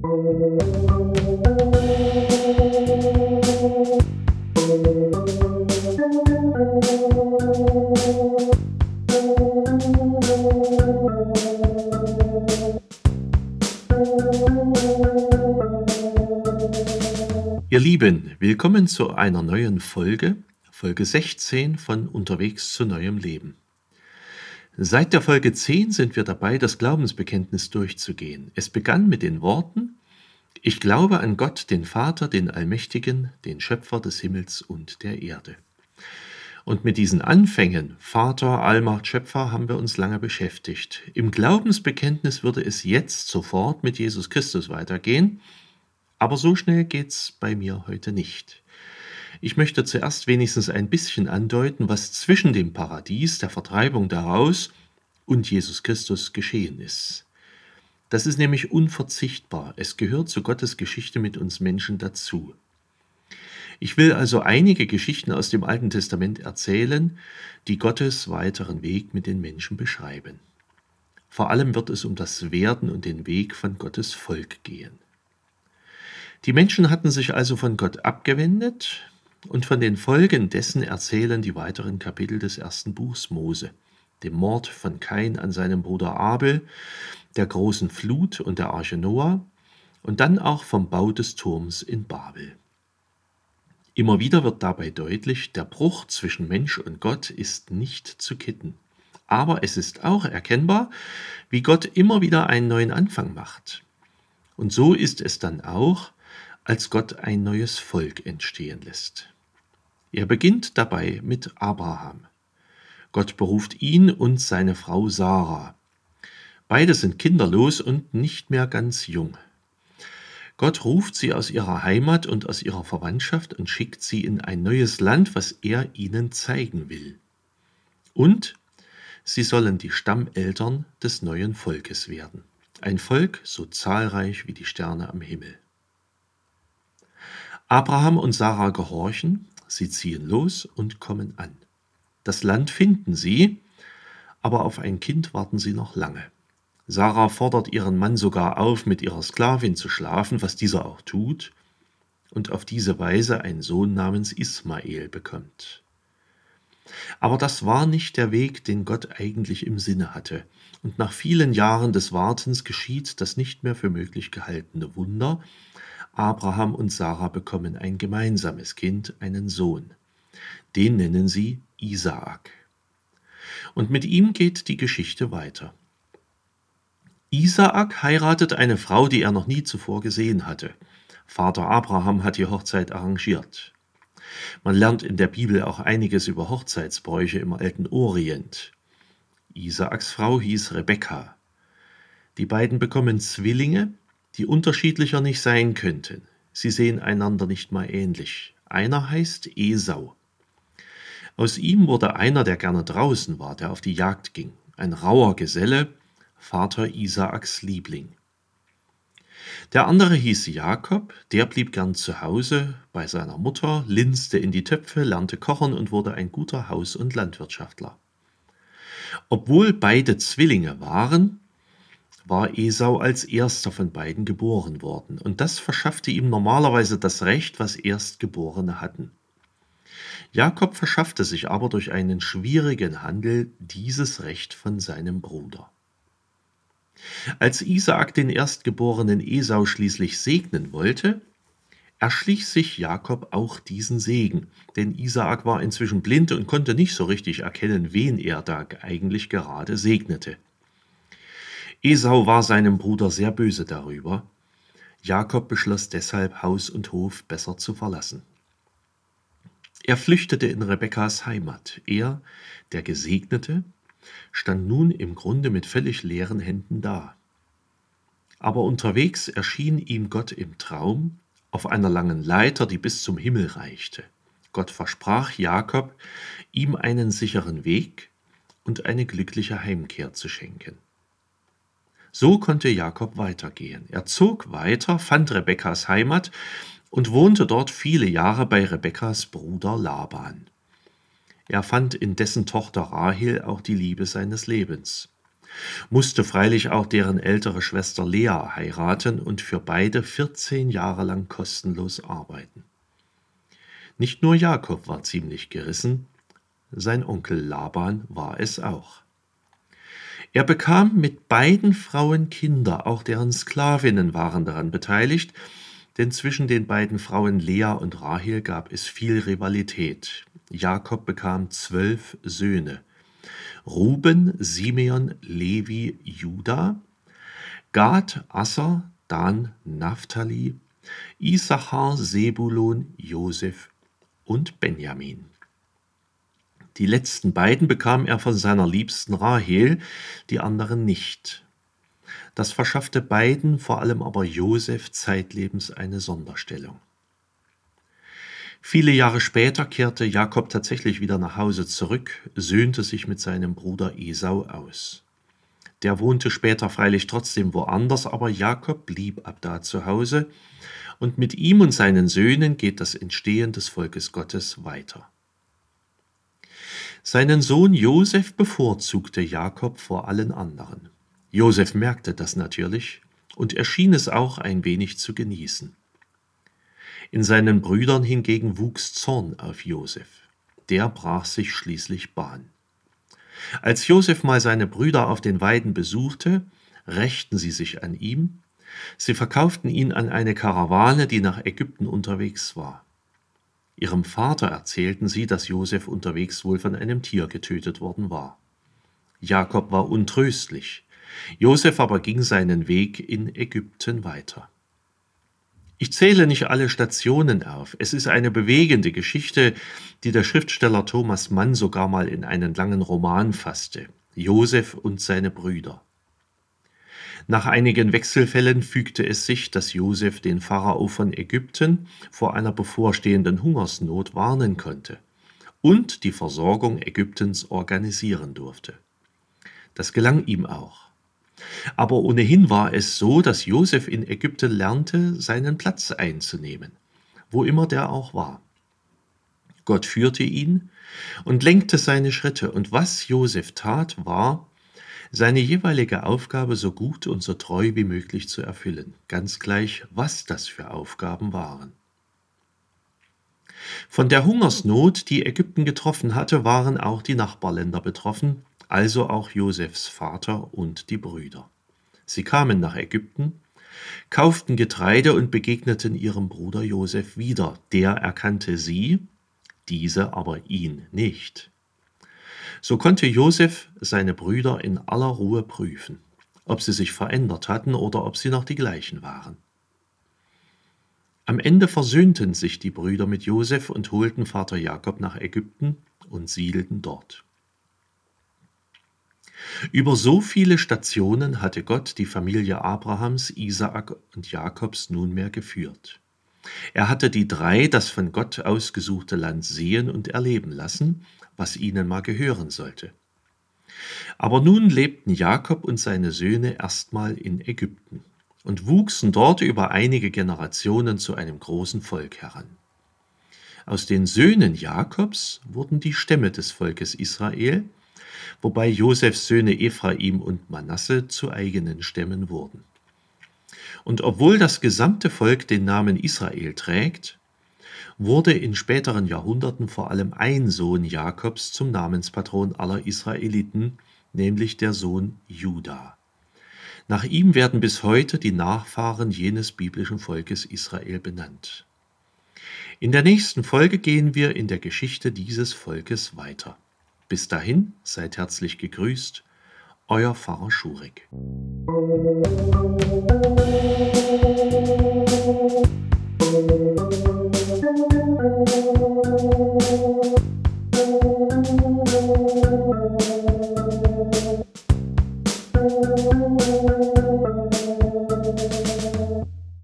Ihr Lieben, willkommen zu einer neuen Folge, Folge 16 von Unterwegs zu neuem Leben. Seit der Folge 10 sind wir dabei, das Glaubensbekenntnis durchzugehen. Es begann mit den Worten, ich glaube an Gott, den Vater, den Allmächtigen, den Schöpfer des Himmels und der Erde. Und mit diesen Anfängen, Vater, Allmacht, Schöpfer, haben wir uns lange beschäftigt. Im Glaubensbekenntnis würde es jetzt sofort mit Jesus Christus weitergehen, aber so schnell geht's bei mir heute nicht. Ich möchte zuerst wenigstens ein bisschen andeuten, was zwischen dem Paradies, der Vertreibung daraus und Jesus Christus geschehen ist. Das ist nämlich unverzichtbar. Es gehört zu Gottes Geschichte mit uns Menschen dazu. Ich will also einige Geschichten aus dem Alten Testament erzählen, die Gottes weiteren Weg mit den Menschen beschreiben. Vor allem wird es um das Werden und den Weg von Gottes Volk gehen. Die Menschen hatten sich also von Gott abgewendet und von den Folgen dessen erzählen die weiteren Kapitel des ersten Buchs Mose, dem Mord von Kain an seinem Bruder Abel, der großen Flut und der Arche Noah und dann auch vom Bau des Turms in Babel. Immer wieder wird dabei deutlich, der Bruch zwischen Mensch und Gott ist nicht zu kitten. Aber es ist auch erkennbar, wie Gott immer wieder einen neuen Anfang macht. Und so ist es dann auch, als Gott ein neues Volk entstehen lässt. Er beginnt dabei mit Abraham. Gott beruft ihn und seine Frau Sarah. Beide sind kinderlos und nicht mehr ganz jung. Gott ruft sie aus ihrer Heimat und aus ihrer Verwandtschaft und schickt sie in ein neues Land, was er ihnen zeigen will. Und sie sollen die Stammeltern des neuen Volkes werden. Ein Volk so zahlreich wie die Sterne am Himmel. Abraham und Sarah gehorchen, sie ziehen los und kommen an. Das Land finden sie, aber auf ein Kind warten sie noch lange. Sarah fordert ihren Mann sogar auf, mit ihrer Sklavin zu schlafen, was dieser auch tut, und auf diese Weise einen Sohn namens Ismael bekommt. Aber das war nicht der Weg, den Gott eigentlich im Sinne hatte, und nach vielen Jahren des Wartens geschieht das nicht mehr für möglich gehaltene Wunder, Abraham und Sarah bekommen ein gemeinsames Kind, einen Sohn. Den nennen sie Isaak. Und mit ihm geht die Geschichte weiter. Isaak heiratet eine Frau, die er noch nie zuvor gesehen hatte. Vater Abraham hat die Hochzeit arrangiert. Man lernt in der Bibel auch einiges über Hochzeitsbräuche im alten Orient. Isaaks Frau hieß Rebekka. Die beiden bekommen Zwillinge, die unterschiedlicher nicht sein könnten. Sie sehen einander nicht mal ähnlich. Einer heißt Esau. Aus ihm wurde einer, der gerne draußen war, der auf die Jagd ging, ein rauer Geselle, Vater Isaaks Liebling. Der andere hieß Jakob, der blieb gern zu Hause bei seiner Mutter, linste in die Töpfe, lernte kochen und wurde ein guter Haus- und Landwirtschaftler. Obwohl beide Zwillinge waren, war Esau als erster von beiden geboren worden, und das verschaffte ihm normalerweise das Recht, was Erstgeborene hatten. Jakob verschaffte sich aber durch einen schwierigen Handel dieses Recht von seinem Bruder. Als Isaak den erstgeborenen Esau schließlich segnen wollte, erschlich sich Jakob auch diesen Segen, denn Isaak war inzwischen blind und konnte nicht so richtig erkennen, wen er da eigentlich gerade segnete. Esau war seinem Bruder sehr böse darüber. Jakob beschloss deshalb, Haus und Hof besser zu verlassen. Er flüchtete in Rebekkas Heimat. Er, der Gesegnete, stand nun im Grunde mit völlig leeren Händen da. Aber unterwegs erschien ihm Gott im Traum auf einer langen Leiter, die bis zum Himmel reichte. Gott versprach Jakob, ihm einen sicheren Weg und eine glückliche Heimkehr zu schenken. So konnte Jakob weitergehen. Er zog weiter, fand Rebekkas Heimat und wohnte dort viele Jahre bei Rebekkas Bruder Laban. Er fand in dessen Tochter Rahel auch die Liebe seines Lebens. musste freilich auch deren ältere Schwester Lea heiraten und für beide 14 Jahre lang kostenlos arbeiten. Nicht nur Jakob war ziemlich gerissen, sein Onkel Laban war es auch. Er bekam mit beiden Frauen Kinder, auch deren Sklavinnen waren daran beteiligt, denn zwischen den beiden Frauen Lea und Rahel gab es viel Rivalität. Jakob bekam zwölf Söhne. Ruben, Simeon, Levi, Juda, Gad, Asser, Dan, Naphtali, Issachar, Sebulon, Josef und Benjamin. Die letzten beiden bekam er von seiner liebsten Rahel, die anderen nicht. Das verschaffte beiden, vor allem aber Josef, zeitlebens eine Sonderstellung. Viele Jahre später kehrte Jakob tatsächlich wieder nach Hause zurück, söhnte sich mit seinem Bruder Esau aus. Der wohnte später freilich trotzdem woanders, aber Jakob blieb ab da zu Hause, und mit ihm und seinen Söhnen geht das Entstehen des Volkes Gottes weiter. Seinen Sohn Josef bevorzugte Jakob vor allen anderen. Josef merkte das natürlich und er schien es auch ein wenig zu genießen. In seinen Brüdern hingegen wuchs Zorn auf Josef. Der brach sich schließlich Bahn. Als Josef mal seine Brüder auf den Weiden besuchte, rächten sie sich an ihm, sie verkauften ihn an eine Karawane, die nach Ägypten unterwegs war. Ihrem Vater erzählten sie, dass Josef unterwegs wohl von einem Tier getötet worden war. Jakob war untröstlich. Josef aber ging seinen Weg in Ägypten weiter. Ich zähle nicht alle Stationen auf. Es ist eine bewegende Geschichte, die der Schriftsteller Thomas Mann sogar mal in einen langen Roman fasste. Josef und seine Brüder. Nach einigen Wechselfällen fügte es sich, dass Josef den Pharao von Ägypten vor einer bevorstehenden Hungersnot warnen konnte und die Versorgung Ägyptens organisieren durfte. Das gelang ihm auch. Aber ohnehin war es so, dass Josef in Ägypten lernte, seinen Platz einzunehmen, wo immer der auch war. Gott führte ihn und lenkte seine Schritte, und was Josef tat, war, seine jeweilige Aufgabe so gut und so treu wie möglich zu erfüllen, ganz gleich, was das für Aufgaben waren. Von der Hungersnot, die Ägypten getroffen hatte, waren auch die Nachbarländer betroffen, also auch Josefs Vater und die Brüder. Sie kamen nach Ägypten, kauften Getreide und begegneten ihrem Bruder Josef wieder. Der erkannte sie, diese aber ihn nicht. So konnte Josef seine Brüder in aller Ruhe prüfen, ob sie sich verändert hatten oder ob sie noch die gleichen waren. Am Ende versöhnten sich die Brüder mit Josef und holten Vater Jakob nach Ägypten und siedelten dort. Über so viele Stationen hatte Gott die Familie Abrahams, Isaak und Jakobs nunmehr geführt. Er hatte die drei das von Gott ausgesuchte Land sehen und erleben lassen, was ihnen mal gehören sollte. Aber nun lebten Jakob und seine Söhne erstmal in Ägypten und wuchsen dort über einige Generationen zu einem großen Volk heran. Aus den Söhnen Jakobs wurden die Stämme des Volkes Israel, wobei Josefs Söhne Ephraim und Manasse zu eigenen Stämmen wurden. Und obwohl das gesamte Volk den Namen Israel trägt, wurde in späteren Jahrhunderten vor allem ein Sohn Jakobs zum Namenspatron aller Israeliten, nämlich der Sohn Juda. Nach ihm werden bis heute die Nachfahren jenes biblischen Volkes Israel benannt. In der nächsten Folge gehen wir in der Geschichte dieses Volkes weiter. Bis dahin seid herzlich gegrüßt, euer Pfarrer Schurek. Musik